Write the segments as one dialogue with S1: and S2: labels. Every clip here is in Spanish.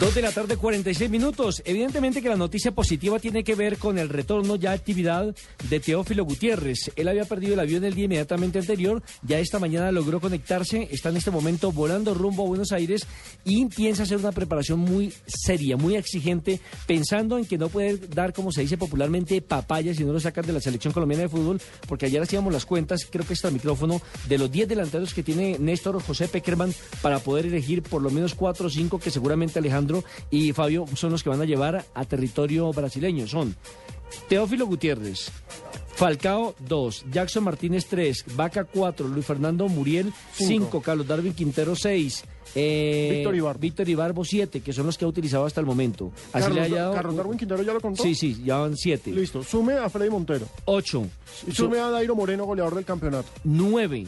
S1: Dos de la tarde, 46 minutos. Evidentemente que la noticia positiva tiene que ver con el retorno ya a actividad de Teófilo Gutiérrez. Él había perdido el avión el día inmediatamente anterior, ya esta mañana logró conectarse, está en este momento volando rumbo a Buenos Aires y piensa hacer una preparación muy seria, muy exigente, pensando en que no puede dar, como se dice popularmente, papaya si no lo sacan de la selección colombiana de fútbol, porque ayer hacíamos las cuentas, creo que está el micrófono, de los 10 delanteros que tiene Néstor José Peckerman para poder elegir por lo menos 4 o 5 que seguramente Alejandro y Fabio son los que van a llevar a territorio brasileño. Son Teófilo Gutiérrez, Falcao 2, Jackson Martínez 3, Vaca 4, Luis Fernando Muriel 5, Carlos Darwin Quintero 6. Eh,
S2: Víctor Ibarbo.
S1: Víctor Ibarbo 7, que son los que ha utilizado hasta el momento. Así
S2: Carlos,
S1: le ha dado-
S2: Carlos Darwin Quintero ya lo contó.
S1: Sí, sí, ya van 7.
S2: Listo. Sume a Freddy Montero.
S1: 8,
S2: Y sume a Dairo Moreno, goleador del campeonato.
S1: 9.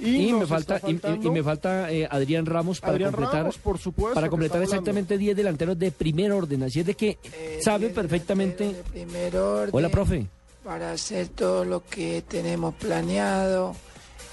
S1: Y, me falta, y- me falta eh, Adrián Ramos para
S2: Adrián
S1: completar,
S2: Ramos, por supuesto,
S1: para completar exactamente 10 delanteros de primer orden. Así es de que sabe perfectamente.
S3: De primer orden,
S1: Hola, profe.
S3: Para hacer todo lo que tenemos planeado.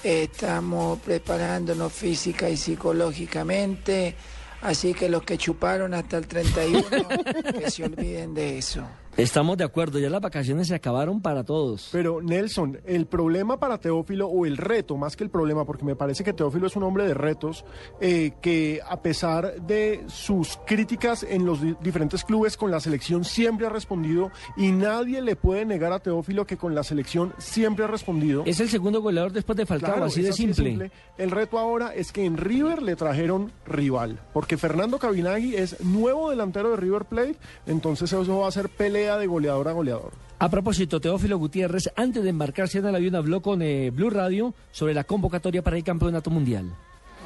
S3: Estamos preparándonos física y psicológicamente. Así que los que chuparon hasta el 31, que se olviden de eso.
S1: Estamos de acuerdo, ya las vacaciones se acabaron para todos.
S2: Pero Nelson, el problema para Teófilo, o el reto, más que el problema, porque me parece que Teófilo es un hombre de retos, eh, que a pesar de sus críticas en los di- diferentes clubes con la selección siempre ha respondido y nadie le puede negar a Teófilo que con la selección siempre ha respondido.
S1: Es el segundo goleador después de Falcao,
S2: Claro,
S1: así de simple.
S2: El reto ahora es que en River le trajeron rival, porque Fernando Cabinagui es nuevo delantero de River Plate, entonces eso va a ser pelea de goleador a goleador.
S1: A propósito, Teófilo Gutiérrez, antes de embarcarse en el avión, habló con eh, Blue Radio sobre la convocatoria para el campeonato mundial.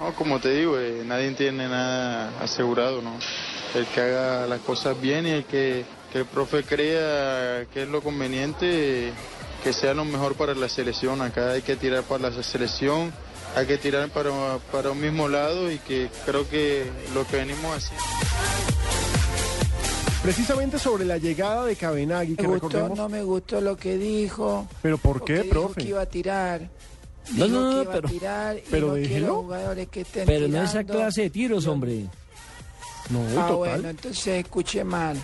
S4: No, como te digo, eh, nadie tiene nada asegurado, ¿no? El que haga las cosas bien y el que, que el profe crea que es lo conveniente, que sea lo mejor para la selección. Acá hay que tirar para la selección, hay que tirar para, para un mismo lado y que creo que lo que venimos haciendo.
S2: Precisamente sobre la llegada de Cabenagui, que
S3: Me gustó,
S2: recordemos...
S3: no me gustó lo que dijo.
S2: ¿Pero por qué,
S3: dijo
S2: profe?
S3: que iba a tirar.
S1: No,
S3: Dijo
S1: no, no,
S3: que iba
S1: pero-
S3: a tirar y
S2: pero
S3: no
S2: déjelo.
S3: jugadores que estén
S1: Pero no esa clase de tiros, hombre.
S2: No,
S3: Ah,
S2: total.
S3: bueno, entonces escuché mal.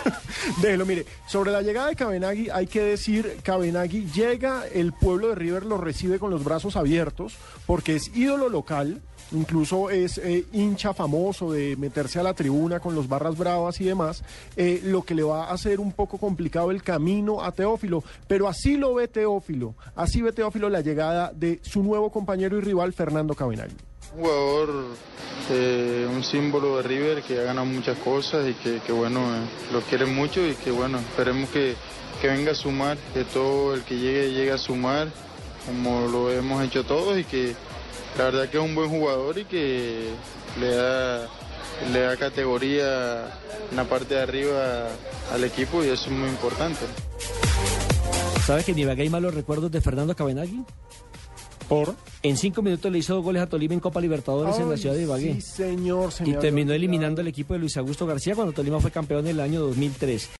S2: Déjelo, mire, sobre la llegada de Cabenagui hay que decir, Cabenagui llega, el pueblo de River lo recibe con los brazos abiertos, porque es ídolo local, incluso es eh, hincha famoso de meterse a la tribuna con los barras bravas y demás, eh, lo que le va a hacer un poco complicado el camino a Teófilo, pero así lo ve Teófilo, así ve Teófilo la llegada de su nuevo compañero y rival Fernando Cabenagui.
S4: Un jugador, eh, un símbolo de River que ha ganado muchas cosas y que, que, bueno, eh, lo quieren mucho y que bueno, esperemos que, que venga a sumar, que todo el que llegue llegue a sumar, como lo hemos hecho todos y que la verdad que es un buen jugador y que le da, le da categoría en la parte de arriba al equipo y eso es muy importante.
S1: ¿Sabe que ni Ibagué hay malos recuerdos de Fernando Cabenagui?
S2: ¿Por?
S1: En cinco minutos le hizo dos goles a Tolima en Copa Libertadores en la ciudad de Ibagué.
S2: Sí, señor. se
S1: y terminó eliminando al equipo de Luis Augusto García cuando Tolima fue campeón en el año 2003.